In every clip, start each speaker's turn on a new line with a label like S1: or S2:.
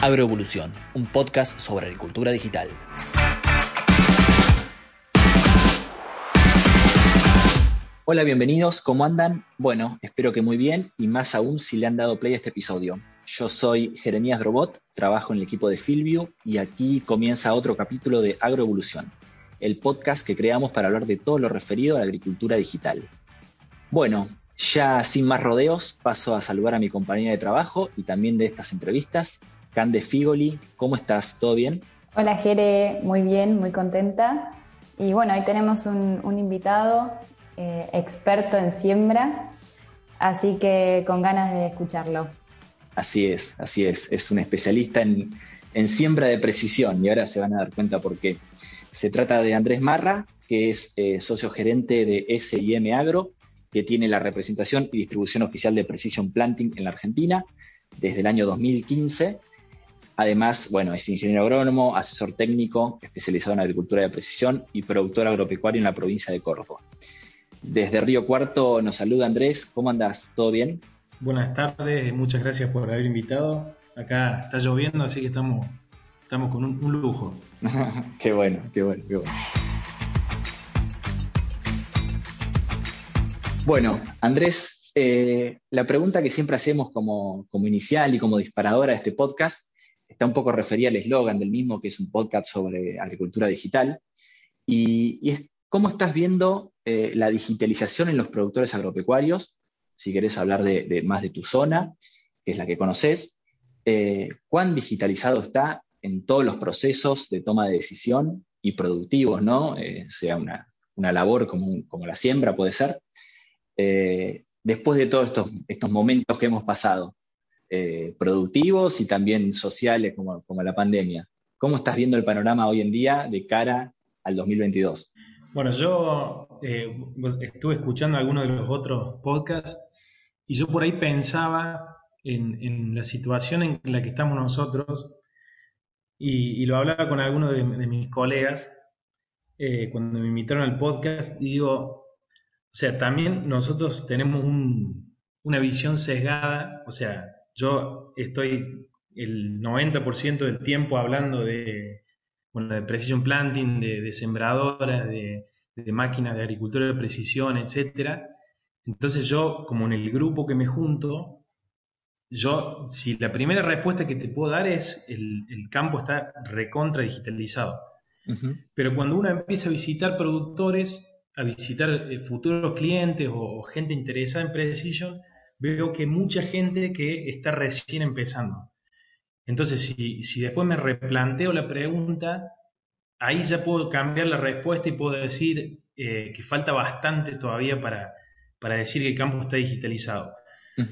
S1: Agroevolución, un podcast sobre agricultura digital. Hola, bienvenidos, ¿cómo andan? Bueno, espero que muy bien y más aún si le han dado play a este episodio. Yo soy Jeremías Drobot, trabajo en el equipo de Filview y aquí comienza otro capítulo de Agroevolución, el podcast que creamos para hablar de todo lo referido a la agricultura digital. Bueno, ya sin más rodeos, paso a saludar a mi compañera de trabajo y también de estas entrevistas, Cande Figoli. ¿Cómo estás? ¿Todo bien?
S2: Hola Jere, muy bien, muy contenta. Y bueno, hoy tenemos un, invitado eh, experto en siembra, así que con ganas de escucharlo.
S1: Así es, así es. Es un especialista en, siembra de precisión y ahora se van a dar cuenta por qué. Se trata de Andrés Marra, que es eh, socio gerente de SIM Agro, que tiene la representación y distribución oficial de Precision Planting en la Argentina desde el año 2015. Además, bueno, es ingeniero agrónomo, asesor técnico, especializado en agricultura de precisión y productor agropecuario en la provincia de Córdoba. Desde Río Cuarto nos saluda Andrés. ¿Cómo andas? ¿Todo bien?
S3: Buenas tardes, muchas gracias por haber invitado. Acá está lloviendo, así que estamos, estamos con un, lujo.
S1: qué bueno, qué bueno, qué bueno. Bueno, Andrés, eh, la pregunta que siempre hacemos como, como, inicial y como disparadora de este podcast está un poco referida al eslogan del mismo, que es un podcast sobre agricultura digital. Y, es, ¿cómo estás viendo eh, la digitalización en los productores agropecuarios si querés hablar de, más de tu zona, que es la que conoces, eh, cuán digitalizado está en todos los procesos de toma de decisión y productivos, ¿no? Eh, sea una, labor como, como, la siembra puede ser. Después de todos estos, estos momentos que hemos pasado, productivos y también sociales como, como la pandemia, ¿cómo estás viendo el panorama hoy en día de cara al 2022?
S3: Bueno, yo estuve escuchando algunos de los otros podcasts y yo por ahí pensaba en, la situación en la que estamos nosotros, y, lo hablaba con algunos de, mis colegas eh, cuando me invitaron al podcast, y digo, o sea, también nosotros tenemos una visión sesgada, o sea, yo estoy el 90% del tiempo hablando de, bueno, de precision planting, de, de sembradoras, de, de máquinas de agricultura de precisión, etcétera, entonces yo, como en el grupo que me junto, yo, si la primera respuesta que te puedo dar es el, campo está recontra digitalizado. Pero cuando uno empieza a visitar productores, a visitar eh, futuros clientes o, gente interesada en Precision, veo que mucha gente que está recién empezando. Entonces, si, después me replanteo la pregunta, ahí ya puedo cambiar la respuesta y puedo decir eh, que falta bastante todavía para, para decir que el campo está digitalizado.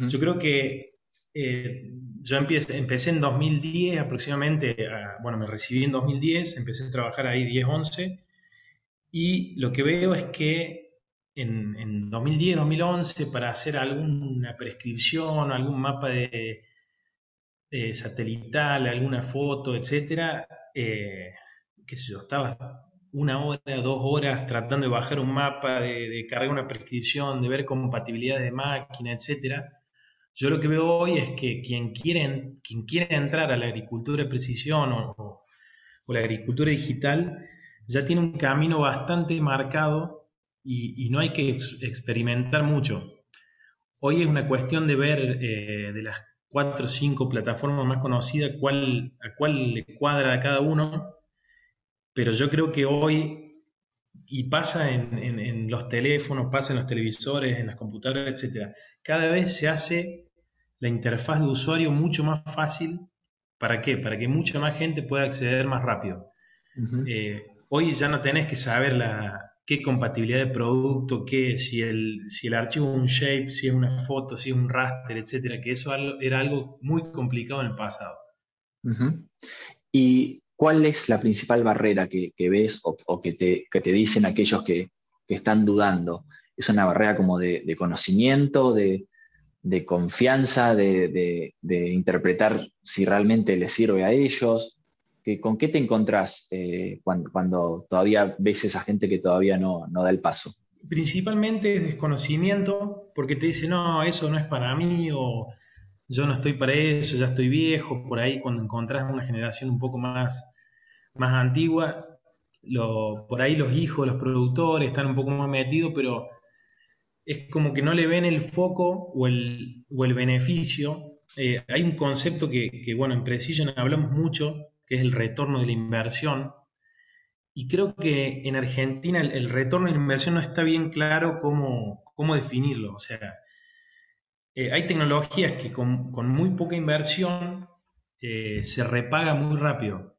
S3: Yo creo que eh, yo empecé, empecé, en 2010 aproximadamente, bueno, me recibí en 2010, empecé a trabajar ahí 10-11 y lo que veo es que en, 2010-2011 para hacer alguna prescripción, algún mapa de, satelital, alguna foto, etcétera, eh, qué yo, estaba una hora, dos horas tratando de bajar un mapa, de, cargar una prescripción, de ver compatibilidades de máquina, etc. Yo lo que veo hoy es que quien quiere, quien quiere entrar a la agricultura de precisión o, la agricultura digital ya tiene un camino bastante marcado y, no hay que experimentar mucho. Hoy es una cuestión de ver eh, de las cuatro o cinco plataformas más conocidas cuál, a cuál le cuadra a cada uno pero yo creo que hoy, y pasa en, los teléfonos, pasa en los televisores, en las computadoras, etc., cada vez se hace la interfaz de usuario mucho más fácil. ¿Para qué? Para que mucha más gente pueda acceder más rápido. Eh, hoy ya no tenés que saber la, qué compatibilidad de producto, qué, si, el, si el archivo es un shape, si es una foto, si es un raster, etcétera, que eso era algo muy complicado en el pasado.
S1: Y ¿cuál es la principal barrera que, ves o, que, te, dicen aquellos que, están dudando? ¿Es una barrera como de, conocimiento, de, confianza, de, interpretar si realmente les sirve a ellos? ¿Con qué te encontrás eh, cuando, todavía ves esa gente que todavía no, da el paso?
S3: Principalmente es desconocimiento, porque te dicen, no, eso no es para mí, o yo no estoy para eso, ya estoy viejo, por ahí cuando encontrás una generación un poco más, más antigua, por ahí los hijos, los productores están un poco más metidos, pero es como que no le ven el foco o el, o el beneficio. Eh, hay un concepto que, que, bueno, en Precision hablamos mucho, que es el retorno de la inversión. Y creo que en Argentina el, retorno de la inversión no está bien claro cómo, cómo definirlo. O sea, eh, hay tecnologías que con, con muy poca inversión eh, se repaga muy rápido.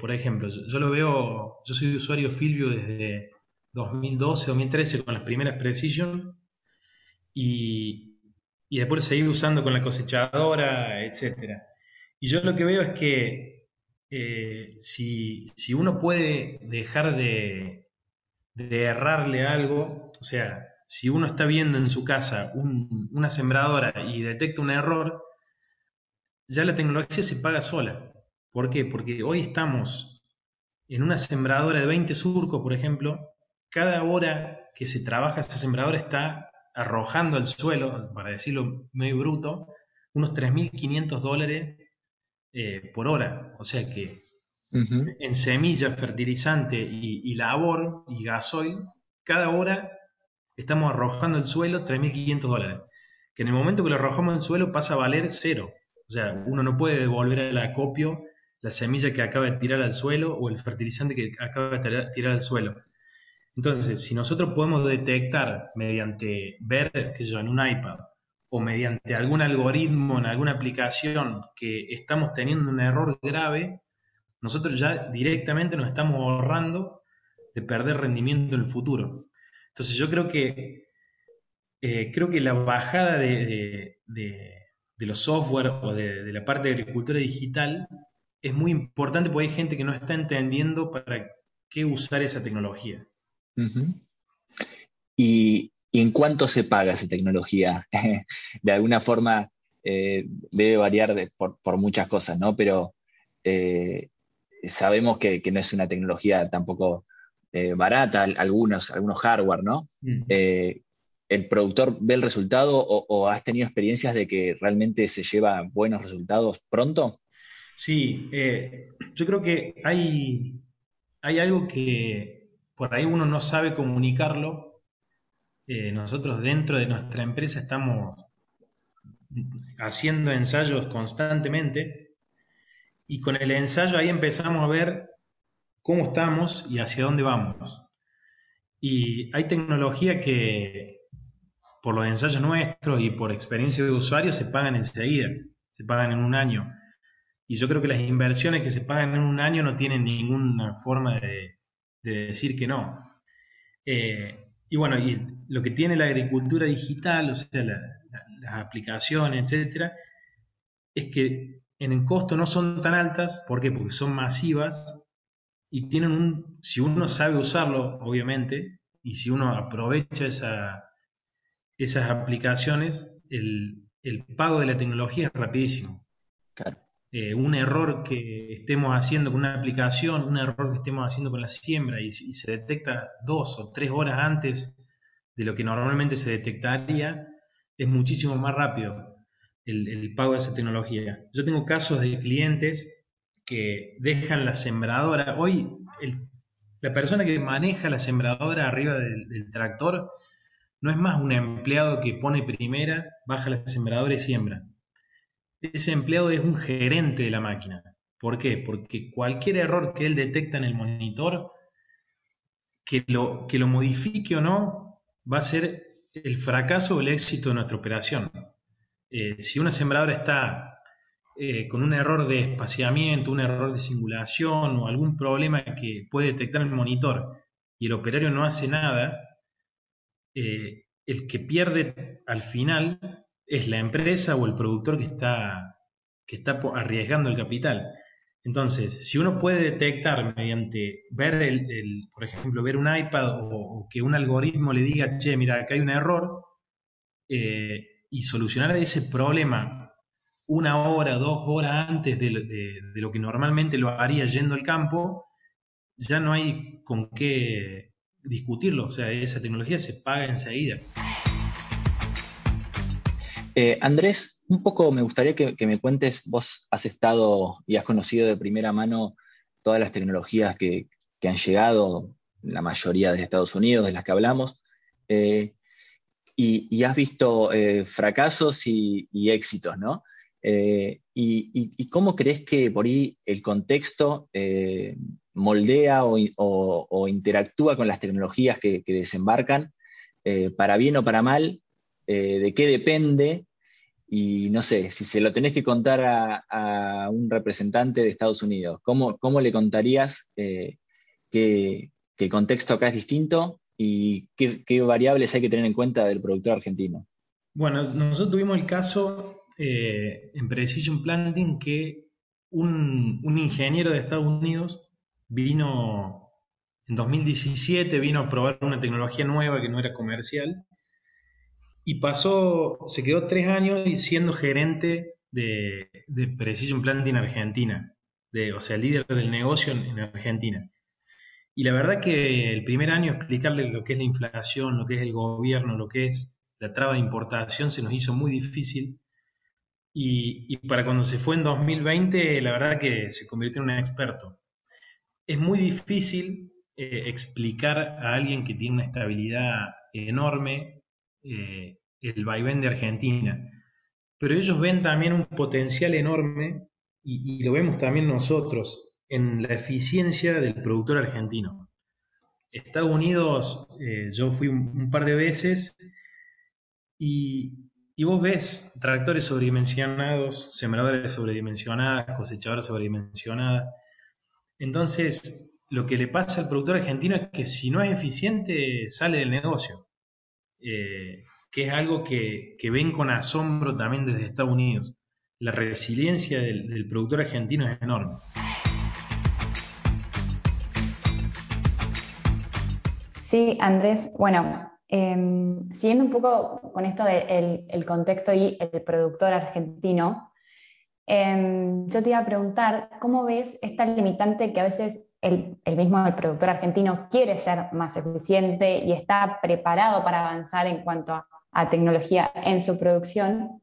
S3: por ejemplo, yo, lo veo, yo soy usuario Filvio desde 2012, 2013 con las primeras Precision y, y después seguir usando con la cosechadora, etc. Y yo lo que veo es que eh, si, si, uno puede dejar de, de, errarle algo, o sea, si uno está viendo en su casa una sembradora y detecta un error, ya la tecnología se paga sola. ¿Por qué? Porque hoy estamos en una sembradora de 20 surcos, por ejemplo, cada hora que se trabaja esta sembradora está arrojando al suelo, para decirlo medio bruto, unos 3.500 dólares eh, por hora. O sea que en semilla, fertilizante y, labor y gasoil, cada hora estamos arrojando al suelo 3.500 dólares. Que en el momento que lo arrojamos al suelo pasa a valer cero. O sea, uno no puede devolver al acopio la semilla que acaba de tirar al suelo o el fertilizante que acaba de tirar al suelo. Entonces, si nosotros podemos detectar mediante ver, que yo, en un iPad o mediante algún algoritmo en alguna aplicación que estamos teniendo un error grave, nosotros ya directamente nos estamos ahorrando de perder rendimiento en el futuro. Entonces, yo creo que eh, creo que la bajada de, los software o de, la parte de agricultura digital es muy importante porque hay gente que no está entendiendo para qué usar esa tecnología
S1: ¿Y, en cuánto se paga esa tecnología? de alguna forma eh, debe variar por, muchas cosas, ¿no? Pero eh, sabemos que, no es una tecnología tampoco eh, barata, algunos, algunos hardware, ¿no? ¿El productor ve el resultado o, has tenido experiencias de que realmente se lleva buenos resultados pronto?
S3: Sí, yo creo que hay, hay algo que, por ahí uno no sabe comunicarlo. Eh, nosotros dentro de nuestra empresa estamos haciendo ensayos constantemente y con el ensayo ahí empezamos a ver cómo estamos y hacia dónde vamos. Y hay tecnología que por los ensayos nuestros y por experiencia de usuario se pagan enseguida, se pagan en un año. Y yo creo que las inversiones que se pagan en un año no tienen ninguna forma de, de decir que no. Eh, y bueno, y lo que tiene la agricultura digital, o sea, las aplicaciones, etcétera, es que en el costo no son tan altas, ¿por qué? Porque son masivas y tienen un, si uno sabe usarlo, obviamente, y si uno aprovecha esa, esas aplicaciones, el, el pago de la tecnología es rapidísimo. Claro. Eh, un error que estemos haciendo con una aplicación, un error que estemos haciendo con la siembra y, se detecta dos o tres horas antes de lo que normalmente se detectaría, es muchísimo más rápido el, pago de esa tecnología. Yo tengo casos de clientes que dejan la sembradora. Hoy la persona que maneja la sembradora arriba del, del tractor no es más un empleado que pone primera, baja la sembradora y siembra ese empleado es un gerente de la máquina. ¿Por qué? Porque cualquier error que él detecta en el monitor, que lo, que lo modifique o no, va a ser el fracaso o el éxito de nuestra operación. Eh, si una sembradora está eh, con un error de espaciamiento, un error de singulación o algún problema que puede detectar el monitor y el operario no hace nada, eh, el que pierde al final es la empresa o el productor que está, que está arriesgando el capital. Entonces, si uno puede detectar mediante ver, el, por ejemplo, ver un iPad o, que un algoritmo le diga, che, mira, acá hay un error, eh, y solucionar ese problema una hora, dos horas antes de, de, lo que normalmente lo haría yendo al campo, ya no hay con qué discutirlo. O sea, esa tecnología se paga enseguida.
S1: Eh, Andrés, un poco me gustaría que, me cuentes, vos has estado y has conocido de primera mano todas las tecnologías que, han llegado, la mayoría de Estados Unidos, de las que hablamos, eh, y, has visto eh, fracasos y, éxitos, ¿no? Y, cómo crees que por ahí el contexto moldea o, interactúa con las tecnologías que, desembarcan, para bien o para mal? ¿De qué depende? Y no sé, si se lo tenés que contar a, un representante de Estados Unidos, ¿cómo, cómo le contarías que, que, el contexto acá es distinto y qué, variables hay que tener en cuenta del productor argentino.
S3: Bueno, nosotros tuvimos el caso eh, en Precision Planting que un, ingeniero de Estados Unidos vino en 2017, vino a probar una tecnología nueva que no era comercial y pasó, se quedó tres años siendo gerente de, Precision Planting Argentina, de, o sea, líder del negocio en Argentina. Y la verdad que el primer año explicarle lo que es la inflación, lo que es el gobierno, lo que es la traba de importación se nos hizo muy difícil. Y, para cuando se fue en 2020, la verdad que se convirtió en un experto. Es muy difícil eh, explicar a alguien que tiene una estabilidad enorme eh, el vaivén de Argentina. Pero ellos ven también un potencial enorme y, lo vemos también nosotros en la eficiencia del productor argentino. Estados Unidos, eh, yo fui un, par de veces y, vos ves tractores sobredimensionados, sembradores sobredimensionadas, cosechadoras sobredimensionadas. Entonces, lo que le pasa al productor argentino es que si no es eficiente, sale del negocio. Eh, que es algo que, ven con asombro también desde Estados Unidos. La resiliencia del productor argentino es enorme.
S2: Sí, Andrés, bueno, em, siguiendo un poco con esto del el contexto y el productor argentino, em, yo te iba a preguntar, ¿cómo ves esta limitante que a veces el, mismo el productor argentino quiere ser más eficiente y está preparado para avanzar en cuanto a, tecnología en su producción,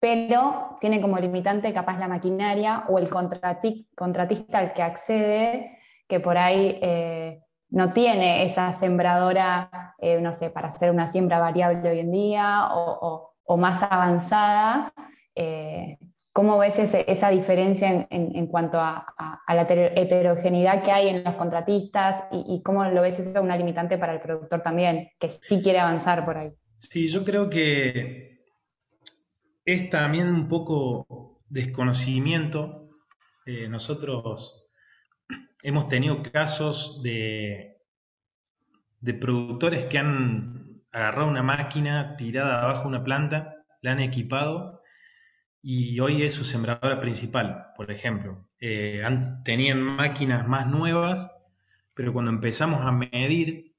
S2: pero tiene como limitante capaz la maquinaria o el contratista al que accede, que por ahí... Eh, no tiene esa sembradora, eh, no sé, para hacer una siembra variable hoy en día o, más avanzada. Eh, ¿Cómo ves esa diferencia en, cuanto a, la heterogeneidad que hay en los contratistas y, cómo lo ves eso una limitante para el productor también, que sí quiere avanzar por ahí?
S3: Sí, yo creo que es también un poco desconocimiento. Eh, nosotros hemos tenido casos de, de productores que han agarrado una máquina tirada abajo una planta, la han equipado y hoy es su sembradora principal, por ejemplo. Eh, tenían máquinas más nuevas, pero cuando empezamos a medir,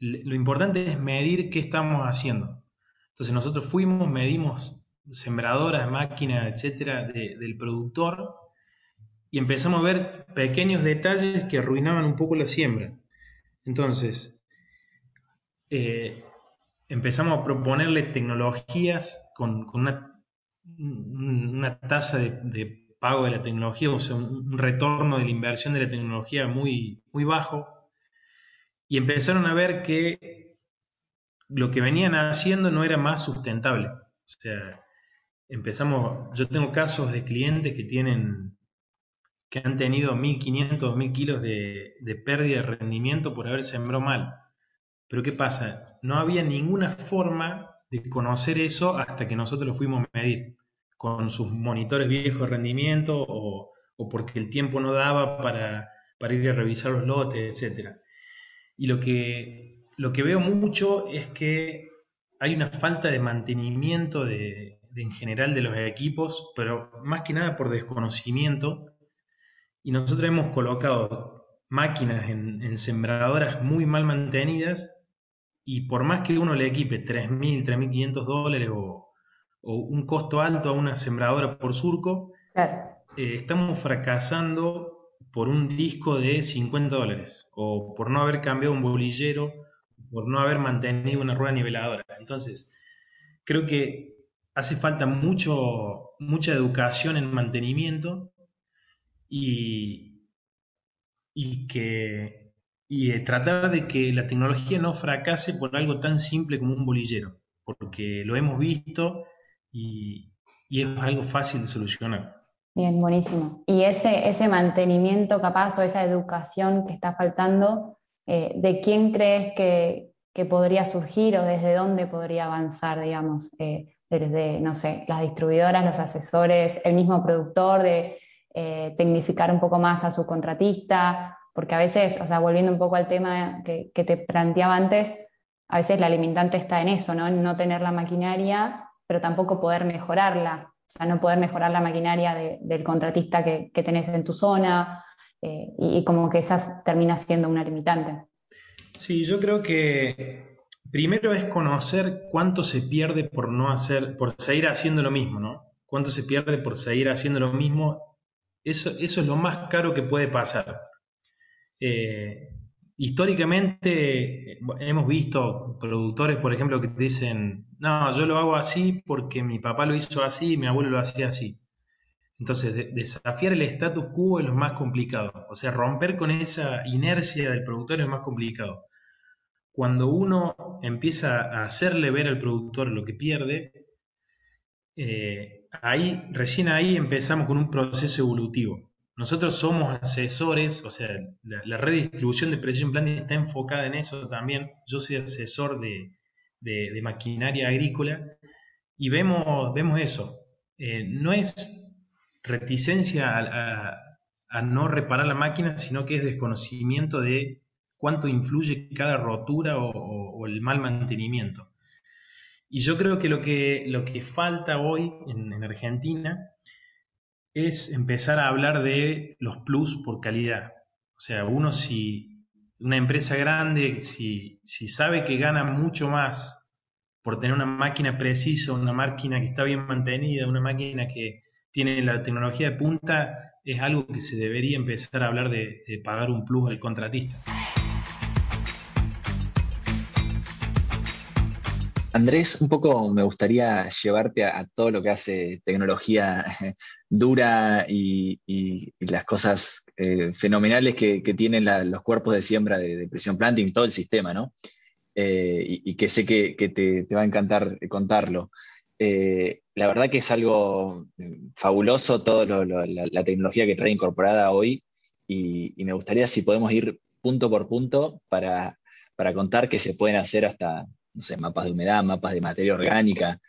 S3: lo importante es medir qué estamos haciendo. Entonces nosotros fuimos, medimos sembradoras, máquinas, etcétera, del productor y empezamos a ver pequeños detalles que arruinaban un poco la siembra. Entonces, eh, empezamos a proponerle tecnologías con, una, una, tasa de, pago de la tecnología, o sea, un, retorno de la inversión de la tecnología muy, muy bajo, y empezaron a ver que lo que venían haciendo no era más sustentable. O sea, empezamos, yo tengo casos de clientes que tienen que han tenido 1.500, 2.000 kilos de, pérdida de rendimiento por haber sembrado mal. Pero ¿qué pasa? No había ninguna forma de conocer eso hasta que nosotros lo fuimos a medir con sus monitores viejos de rendimiento o, porque el tiempo no daba para, ir a revisar los lotes, etc. Y lo que, lo que veo mucho es que hay una falta de mantenimiento de, en general de los equipos, pero más que nada por desconocimiento y nosotros hemos colocado máquinas en, sembradoras muy mal mantenidas y por más que uno le equipe 3.000, 3.500 dólares o, un costo alto a una sembradora por surco, eh, estamos fracasando por un disco de 50 dólares o por no haber cambiado un bolillero, por no haber mantenido una rueda niveladora. Entonces, creo que hace falta mucho, mucha educación en mantenimiento y, y que y tratar de que la tecnología no fracase por algo tan simple como un bolillero, porque lo hemos visto y, y es algo fácil de solucionar.
S2: Bien, buenísimo. Y ese, ese mantenimiento capaz o esa educación que está faltando, eh, ¿de quién crees que, que, podría surgir o desde dónde podría avanzar, digamos? Eh, desde, no sé, las distribuidoras, los asesores, el mismo productor, de eh, tecnificar un poco más a su contratista, porque a veces, o sea, volviendo un poco al tema que, que te planteaba antes, a veces la limitante está en eso, ¿no? En no tener la maquinaria, pero tampoco poder mejorarla. O sea, no poder mejorar la maquinaria del contratista que, tenés en tu zona eh, y, como que esa termina siendo una limitante.
S3: Sí, yo creo que primero es conocer cuánto se pierde por no hacer, por seguir haciendo lo mismo, ¿no? Cuánto se pierde por seguir haciendo lo mismo. Eso, eso es lo más caro que puede pasar. Eh, históricamente hemos visto productores, por ejemplo, que dicen, no, yo lo hago así porque mi papá lo hizo así y mi abuelo lo hacía así. Entonces, desafiar el status quo es lo más complicado. O sea, romper con esa inercia del productor es más complicado. Cuando uno empieza a hacerle ver al productor lo que pierde, eh, ahí, recién ahí empezamos con un proceso evolutivo. Nosotros somos asesores, o sea, la, red de distribución de Precision Planting está enfocada en eso también. Yo soy asesor de, maquinaria agrícola y vemos, vemos eso. Eh, no es reticencia a, no reparar la máquina, sino que es desconocimiento de cuánto influye cada rotura o, el mal mantenimiento. Y yo creo que lo que, lo que falta hoy en Argentina es empezar a hablar de los plus por calidad. O sea, uno si, una empresa grande, si, si sabe que gana mucho más por tener una máquina precisa, una máquina que está bien mantenida, una máquina que tiene la tecnología de punta, es algo que se debería empezar a hablar de, de pagar un plus al contratista.
S1: Andrés, un poco me gustaría llevarte a, todo lo que hace tecnología dura y, las cosas eh, fenomenales que, tienen los cuerpos de siembra de, presión planting, todo el sistema, ¿no? Eh, y, que sé que, te, va a encantar contarlo. Eh, la verdad que es algo fabuloso toda la, tecnología que trae incorporada hoy y, me gustaría si podemos ir punto por punto para, para contar que se pueden hacer hasta no sé, mapas de humedad, mapas de materia orgánica.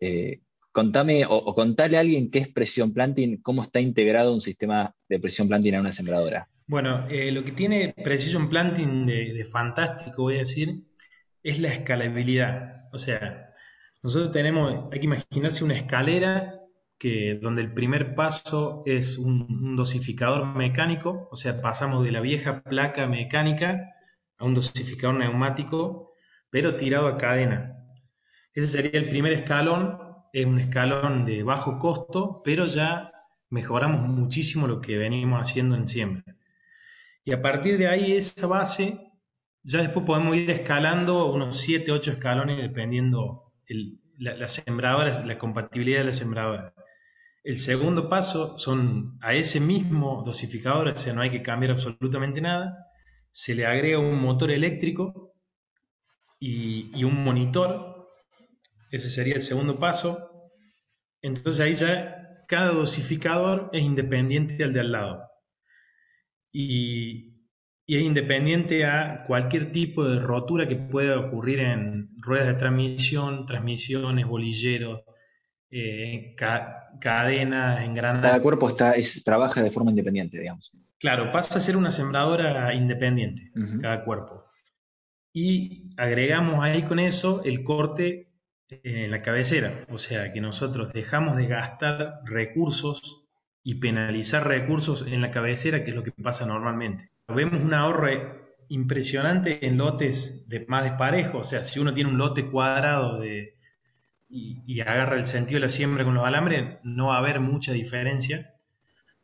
S1: Eh, contame o, contale a alguien qué es presión planting, cómo está integrado un sistema de presión planting a una sembradora.
S3: Bueno, eh, lo que tiene Precision Planting de, fantástico, voy a decir, es la escalabilidad. O sea, nosotros tenemos, hay que imaginarse una escalera que, donde el primer paso es un, dosificador mecánico, o sea, pasamos de la vieja placa mecánica a un dosificador neumático pero tirado a cadena. Ese sería el primer escalón, es un escalón de bajo costo, pero ya mejoramos muchísimo lo que venimos haciendo en siembra. Y a partir de ahí, esa base, ya después podemos ir escalando unos 7, 8 escalones dependiendo la, sembradora, la compatibilidad de la sembradora. El segundo paso son a ese mismo dosificador, o sea, no hay que cambiar absolutamente nada, se le agrega un motor eléctrico y, un monitor. Ese sería el segundo paso. Entonces ahí ya cada dosificador es independiente al de al lado. Y, es independiente a cualquier tipo de rotura que pueda ocurrir en ruedas de transmisión, transmisiones, bolilleros, eh, cadenas, engranajes.
S1: Cada cuerpo está, trabaja de forma independiente, digamos.
S3: Claro, pasa a ser una sembradora independiente, cada cuerpo y agregamos ahí con eso el corte en la cabecera. O sea que nosotros dejamos de gastar recursos y penalizar recursos en la cabecera, que es lo que pasa normalmente. Vemos un ahorro impresionante en lotes de más desparejo. O sea, si uno tiene un lote cuadrado de, y, y agarra el sentido de la siembra con los alambres, no va a haber mucha diferencia.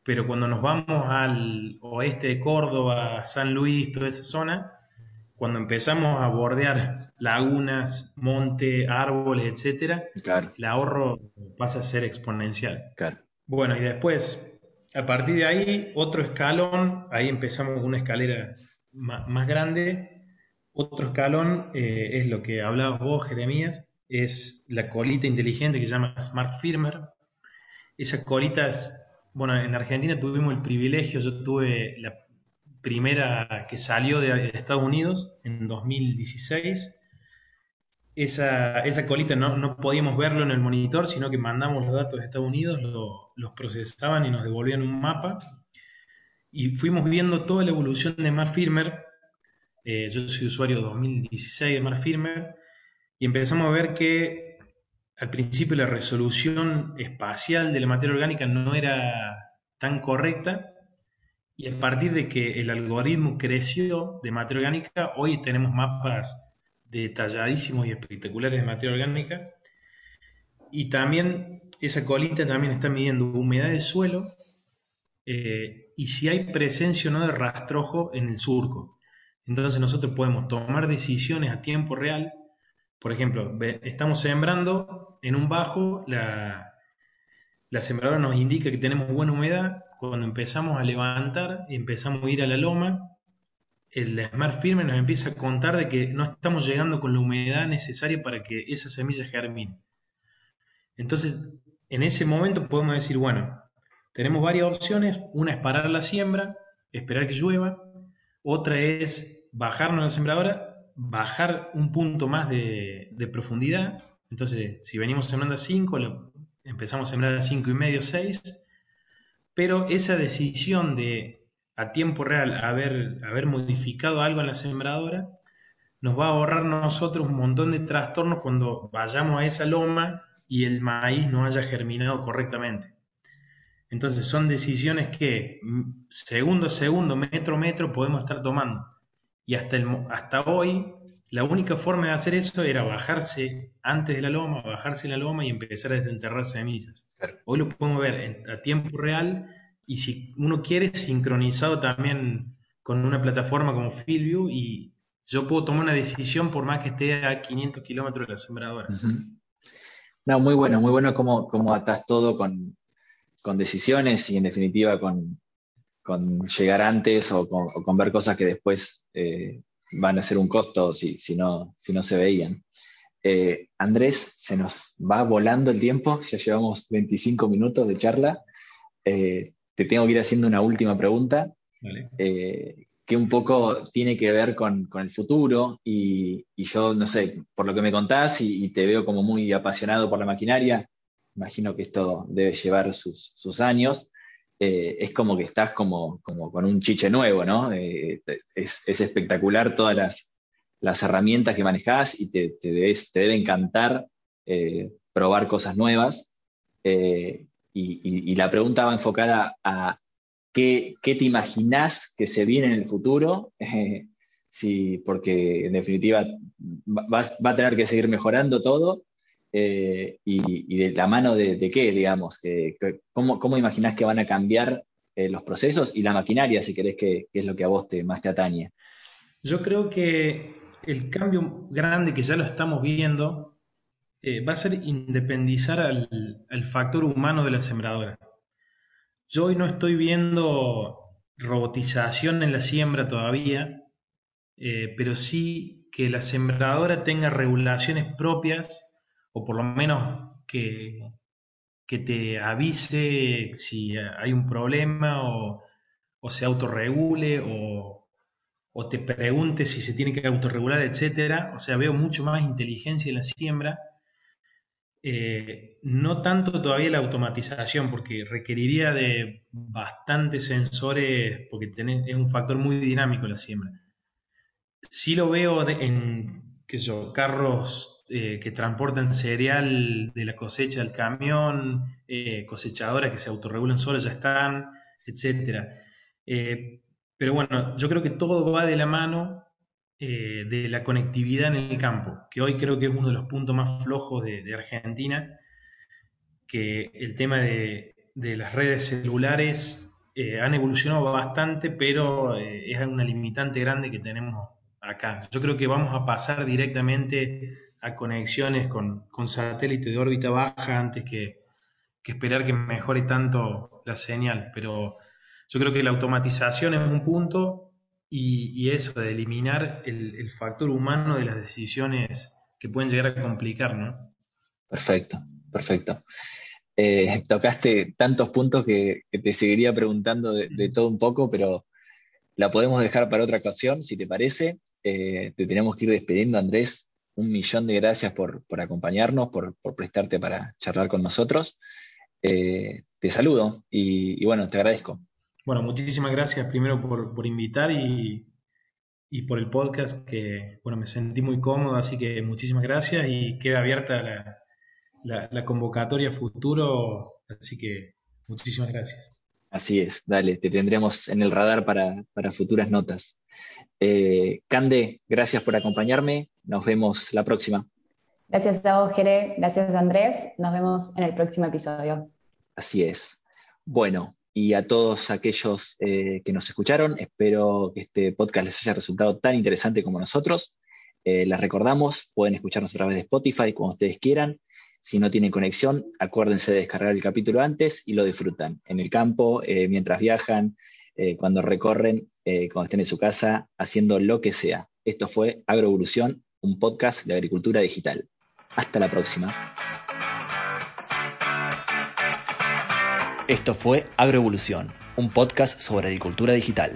S3: Pero cuando nos vamos al oeste de Córdoba, San Luis, toda esa zona, cuando empezamos a bordear lagunas, monte, árboles, etcétera, el ahorro pasa a ser exponencial. Bueno, y después, a partir de ahí, otro escalón, ahí empezamos con una escalera más, grande. Otro escalón eh, es lo que hablabas vos, Jeremías, es la colita inteligente que se llama Smart Firmer. Esa colita es, bueno, en Argentina tuvimos el privilegio, yo tuve la primera que salió de Estados Unidos en 2016. Esa, colita no, podíamos verlo en el monitor, sino que mandamos los datos de Estados Unidos, los procesaban y nos devolvían un mapa. Y fuimos viendo toda la evolución de Smart Firmer. Eh, yo soy usuario 2016 de Smart Firmer. Y empezamos a ver que al principio la resolución espacial de la materia orgánica no era tan correcta y a partir de que el algoritmo creció de materia orgánica, hoy tenemos mapas detalladísimos y espectaculares de materia orgánica. Y también esa colita también está midiendo humedad de suelo eh, y si hay presencia o no de rastrojo en el surco. Entonces nosotros podemos tomar decisiones a tiempo real por ejemplo, estamos sembrando en un bajo, la, la sembradora nos indica que tenemos buena humedad. Cuando empezamos a levantar y empezamos a ir a la loma, el Smart Firme nos empieza a contar de que no estamos llegando con la humedad necesaria para que esa semilla germine. Entonces, en ese momento podemos decir, bueno, tenemos varias opciones. Una es parar la siembra, esperar que llueva. Otra es bajarnos la sembradora bajar un punto más de, profundidad. Entonces, si venimos sembrando a 5, empezamos a sembrar a 5 y medio, 6. Pero esa decisión de a tiempo real haber, haber modificado algo en la sembradora nos va a ahorrar nosotros un montón de trastornos cuando vayamos a esa loma y el maíz no haya germinado correctamente. Entonces son decisiones que mm, segundo a segundo, metro a metro podemos estar tomando. Y hasta, el, hasta hoy, la única forma de hacer eso era bajarse antes de la loma, bajarse la loma y empezar a desenterrar semillas. Hoy lo podemos ver a tiempo real y si uno quiere, sincronizado también con una plataforma como Fieldview y yo puedo tomar una decisión por más que esté a 500 kilómetros de la sembradora.
S1: No, muy bueno, muy bueno cómo, cómo atás todo con, con decisiones y en definitiva con, con llegar antes o con, ver cosas que después eh, van a ser un costo si, si, no, si no se veían. Eh, Andrés, se nos va volando el tiempo, ya llevamos 25 minutos de charla. Eh, te tengo que ir haciendo una última pregunta, que un poco tiene que ver con, el futuro y, yo, no sé, por lo que me contás y, y, te veo como muy apasionado por la maquinaria, imagino que esto debe llevar sus, sus años. Eh, es como que estás como, con un chiche nuevo, ¿no? Eh, es, espectacular todas las, herramientas que manejas y te, debe encantar eh, probar cosas nuevas. Y, la pregunta va enfocada a qué, te imaginas que se viene en el futuro, sí, porque en definitiva va, va a tener que seguir mejorando todo eh, y, de la mano de, qué, digamos, cómo, cómo, imaginás que van a cambiar eh, los procesos y la maquinaria, si querés, que, es lo que a vos te, más te atañe.
S3: Yo creo que el cambio grande que ya lo estamos viendo eh, va a ser independizar al, factor humano de la sembradora. Yo hoy no estoy viendo robotización en la siembra todavía, pero sí que la sembradora tenga regulaciones propias o por lo menos que, que te avise si hay un problema o, se autorregule o, o, te pregunte si se tiene que autorregular, etc. O sea, veo mucho más inteligencia en la siembra. Eh, no tanto todavía la automatización, porque requeriría de bastantes sensores, porque es un factor muy dinámico la siembra. Sí lo veo en qué yo, carros eh, que transportan cereal de la cosecha al camión, eh, cosechadoras que se autorregulan solas ya están, etc. Eh, pero bueno, yo creo que todo va de la mano de la conectividad en el campo, que hoy creo que es uno de los puntos más flojos de, Argentina, que el tema de, de las redes celulares han evolucionado bastante, pero es una limitante grande que tenemos acá. Yo creo que vamos a pasar directamente a conexiones con, con satélite de órbita baja antes que, esperar que mejore tanto la señal. Pero yo creo que la automatización es un punto y, eso de eliminar el, factor humano de las decisiones que pueden llegar a complicar, ¿no?
S1: Perfecto, perfecto. Eh, tocaste tantos puntos que, te seguiría preguntando de, todo un poco, pero la podemos dejar para otra ocasión, si te parece. Eh, te tenemos que ir despidiendo, Andrés. Un millón de gracias por, acompañarnos, por, prestarte para charlar con nosotros. Eh, te saludo y, bueno, te agradezco.
S3: Bueno, muchísimas gracias primero por, invitar y, por el podcast, que bueno, me sentí muy cómodo, así que muchísimas gracias y queda abierta la, convocatoria futuro, así que muchísimas gracias.
S1: Así es, dale, te tendremos en el radar para, futuras notas. Eh, Cande, gracias por acompañarme, nos vemos la próxima.
S2: Gracias a vos, Jere, gracias Andrés, nos vemos en el próximo episodio.
S1: Así es. Bueno, y a todos aquellos eh, que nos escucharon, espero que este podcast les haya resultado tan interesante como nosotros. Eh, les recordamos, pueden escucharnos a través de Spotify cuando ustedes quieran si no tienen conexión, acuérdense de descargar el capítulo antes y lo disfrutan en el campo, eh, mientras viajan, eh, cuando recorren, eh, cuando estén en su casa, haciendo lo que sea. Esto fue Agroevolución, un podcast de agricultura digital. Hasta la próxima. Esto fue Agroevolución, un podcast sobre agricultura digital.